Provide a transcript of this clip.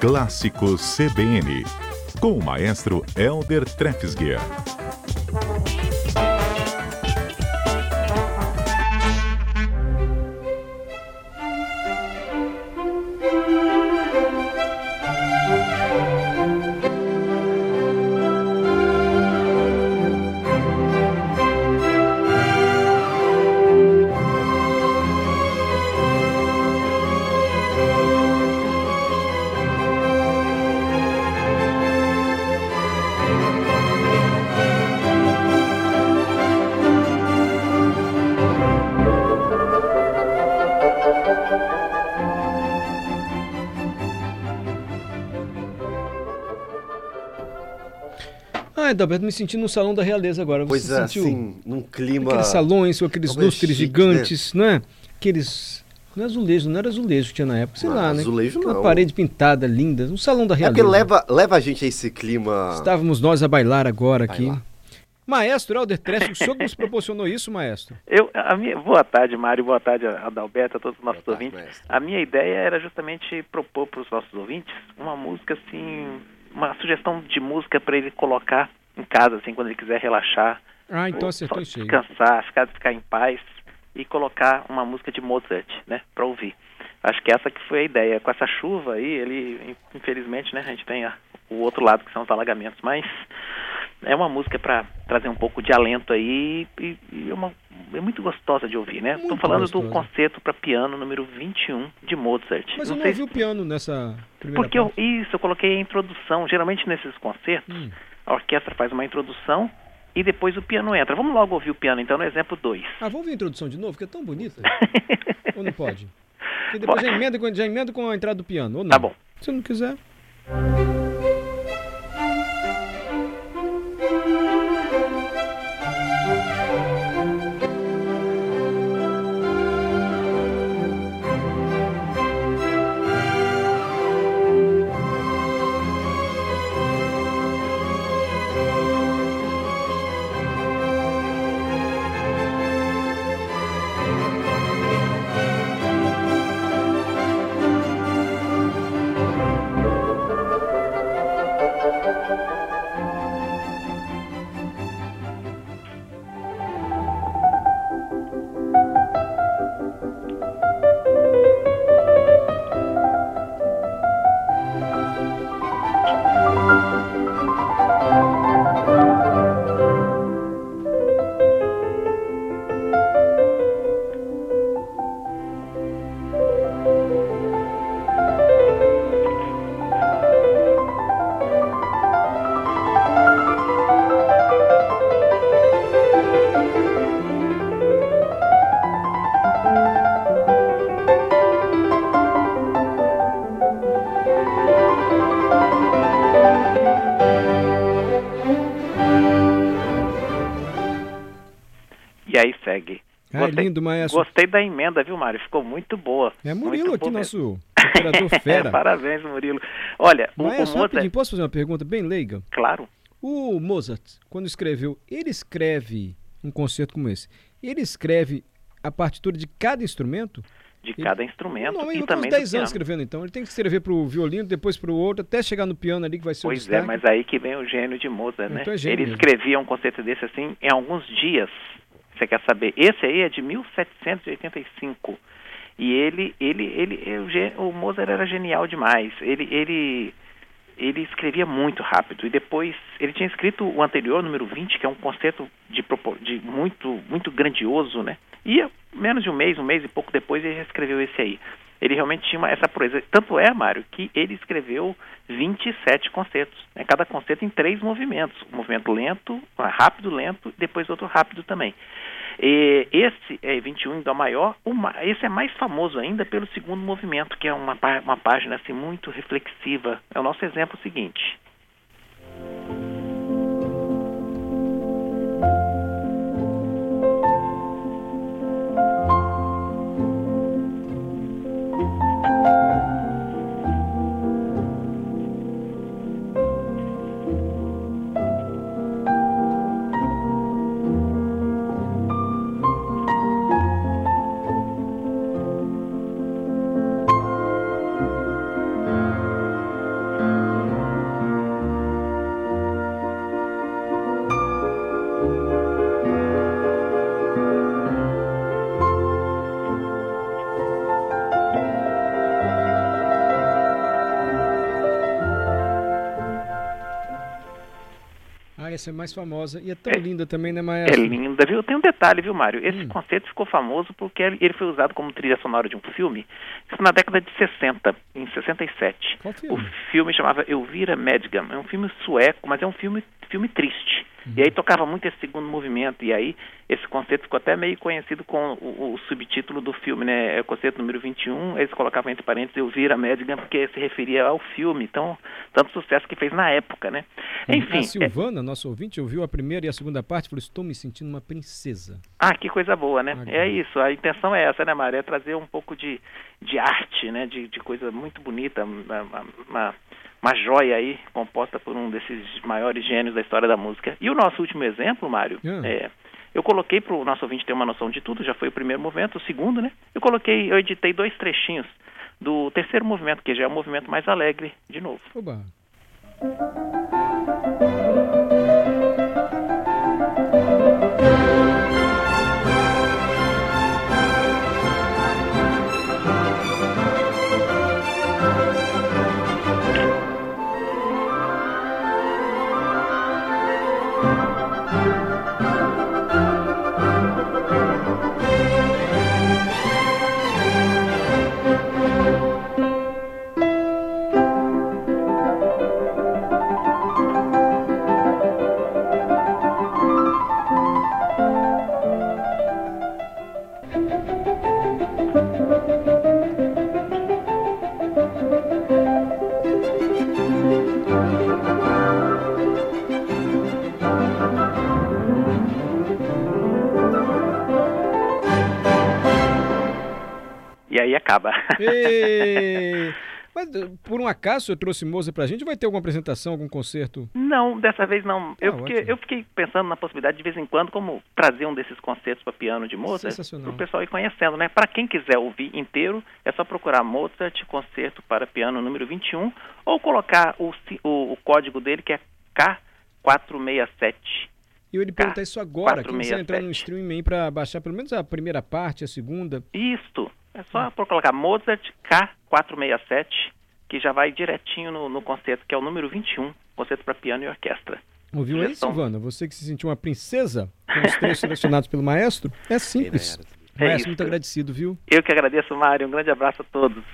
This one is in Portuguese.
Clássicos CBN, com o maestro Elder Trefsguier. Ah, Adalberto, me senti no salão da realeza agora. Você Pois é, sentiu assim, num clima. aqueles salões com aqueles lustres gigantes, não é? Aqueles. Não é azulejo, não era azulejo que tinha na época, sei Não, lá, né? azulejo Aquela não. parede pintada, linda, um salão da É realeza. porque leva, leva a gente a esse clima. Estávamos nós a bailar agora aqui. Maestro Helder Trest, o senhor que nos proporcionou isso, maestro? Eu, a minha, boa tarde, Mário, boa tarde, Adalberto, a todos os nossos Boa tarde, ouvintes. mestre. A minha ideia era justamente propor para os nossos ouvintes uma música assim, uma sugestão de música para ele colocar em casa, assim, quando ele quiser relaxar, Ah, então ou acertou cheio. descansar, ficar, ficar em paz e colocar uma música de Mozart, né, para ouvir. Acho que essa que foi a ideia. Com essa chuva aí, ele, infelizmente, né, a gente tem a- o outro lado que são os alagamentos, mas é uma música para trazer um pouco de alento aí e, e é, uma, é muito gostosa de ouvir, né? Estou falando do gostosa. concerto para piano número 21 de Mozart. Mas eu Não não sei ouvi o piano nessa primeira porque eu, isso, eu coloquei a introdução. Geralmente nesses concertos, Hum. a orquestra faz uma introdução e depois o piano entra. Vamos logo ouvir o piano, então, no exemplo 2. Ah, vamos ver a introdução de novo, que é tão bonita. ou não pode? Porque depois já emenda, já emenda com a entrada do piano, ou não? Tá bom. Se não quiser. E aí segue. Ah, Gostei- lindo, maestro. Gostei da emenda, viu, Mário? Ficou muito boa. É Murilo aqui, nosso operador fera. Parabéns, Murilo. Olha, o, o Maestro, Mozart, rapidinho, posso fazer uma pergunta bem leiga? claro, O Mozart, quando escreveu, ele escreve um concerto como esse, ele escreve a partitura de cada instrumento? de Ele- cada instrumento Não, ele uns também 10 do anos escrevendo então. Ele tem que escrever pro violino, depois pro outro, até chegar no piano ali que vai ser o Pois é, mas aí que vem o gênio de Mozart, né? Então é gênio Ele mesmo. escrevia um concerto desse assim em alguns dias. Você quer saber? Esse aí é de 1785. E ele, ele, ele, o, gê- o Mozart era genial demais. Ele, ele, ele escrevia muito rápido. E depois, ele tinha escrito o anterior, número 20, que é um concerto de, de muito, muito grandioso, né? E menos de um mês, um mês e pouco depois, ele já escreveu esse aí. Ele realmente tinha uma, essa proeza. Tanto é, Mário, que ele escreveu 27 concertos. Né? Cada concerto em três movimentos. Um movimento lento, rápido, lento, depois outro rápido também. E esse é 21 em Dó maior, o ma- esse é mais famoso ainda pelo segundo movimento, que é uma, uma página assim, muito reflexiva. É o nosso exemplo seguinte. Essa é mais famosa e é tão É. linda também, né, É Maestro? linda, viu? Tem um detalhe, viu, Mário? Esse Hum. conceito ficou famoso porque ele foi usado como trilha sonora de um filme, isso na década de 60, em 67. Qual O filme? filme chamava Elvira Madigan. É um filme sueco, mas é um filme, filme triste. E aí tocava muito esse segundo movimento. E aí esse conceito ficou até meio conhecido com o, o subtítulo do filme, né? É o conceito número 21. Eles colocavam entre parênteses Elvira Madigan porque se referia ao filme. Então, tanto sucesso que fez na época, né? Enfim. a é- Silvana, nossa ouvinte, ouviu a primeira e a segunda parte e falou: Estou me sentindo uma princesa. Ah, que coisa boa, né? Ah, É isso, a intenção é essa, né, Mário? É trazer um pouco de, de arte, né? De, de coisa muito bonita, uma, uma, uma- joia aí, composta por um desses maiores gênios da história da música. E o nosso último exemplo, Mário, Ah. é, eu coloquei para o nosso ouvinte ter uma noção de tudo, já foi o primeiro movimento, o segundo, né? Eu coloquei, eu editei dois trechinhos do terceiro movimento, que já é o movimento mais alegre, de novo. Oba. E. Ê! Mas por um acaso eu trouxe Moza pra gente? Vai ter alguma apresentação, algum concerto? Não, dessa vez não. Eu, Ah, fiquei, ótimo. eu fiquei pensando na possibilidade de vez em quando como trazer um desses concertos para piano de Mozart Sensacional. para o pessoal ir conhecendo, né? Para quem quiser ouvir inteiro, é só procurar Mozart concerto para piano número 21 ou colocar o, o, o código dele que é K467. E eu ia lhe perguntar isso agora, que você 467. entrar no streaming pra baixar pelo menos a primeira parte, a segunda. Isto. É Hum. só por colocar Mozart K467 que já vai direitinho no, no concerto que é o número 21, concerto para piano e orquestra. Ouviu aí. Silvana? Você que se sentiu uma princesa com os três selecionados pelo maestro? É simples. É maestro, isso. muito agradecido, viu? Eu que agradeço, Mário. Um grande abraço a todos.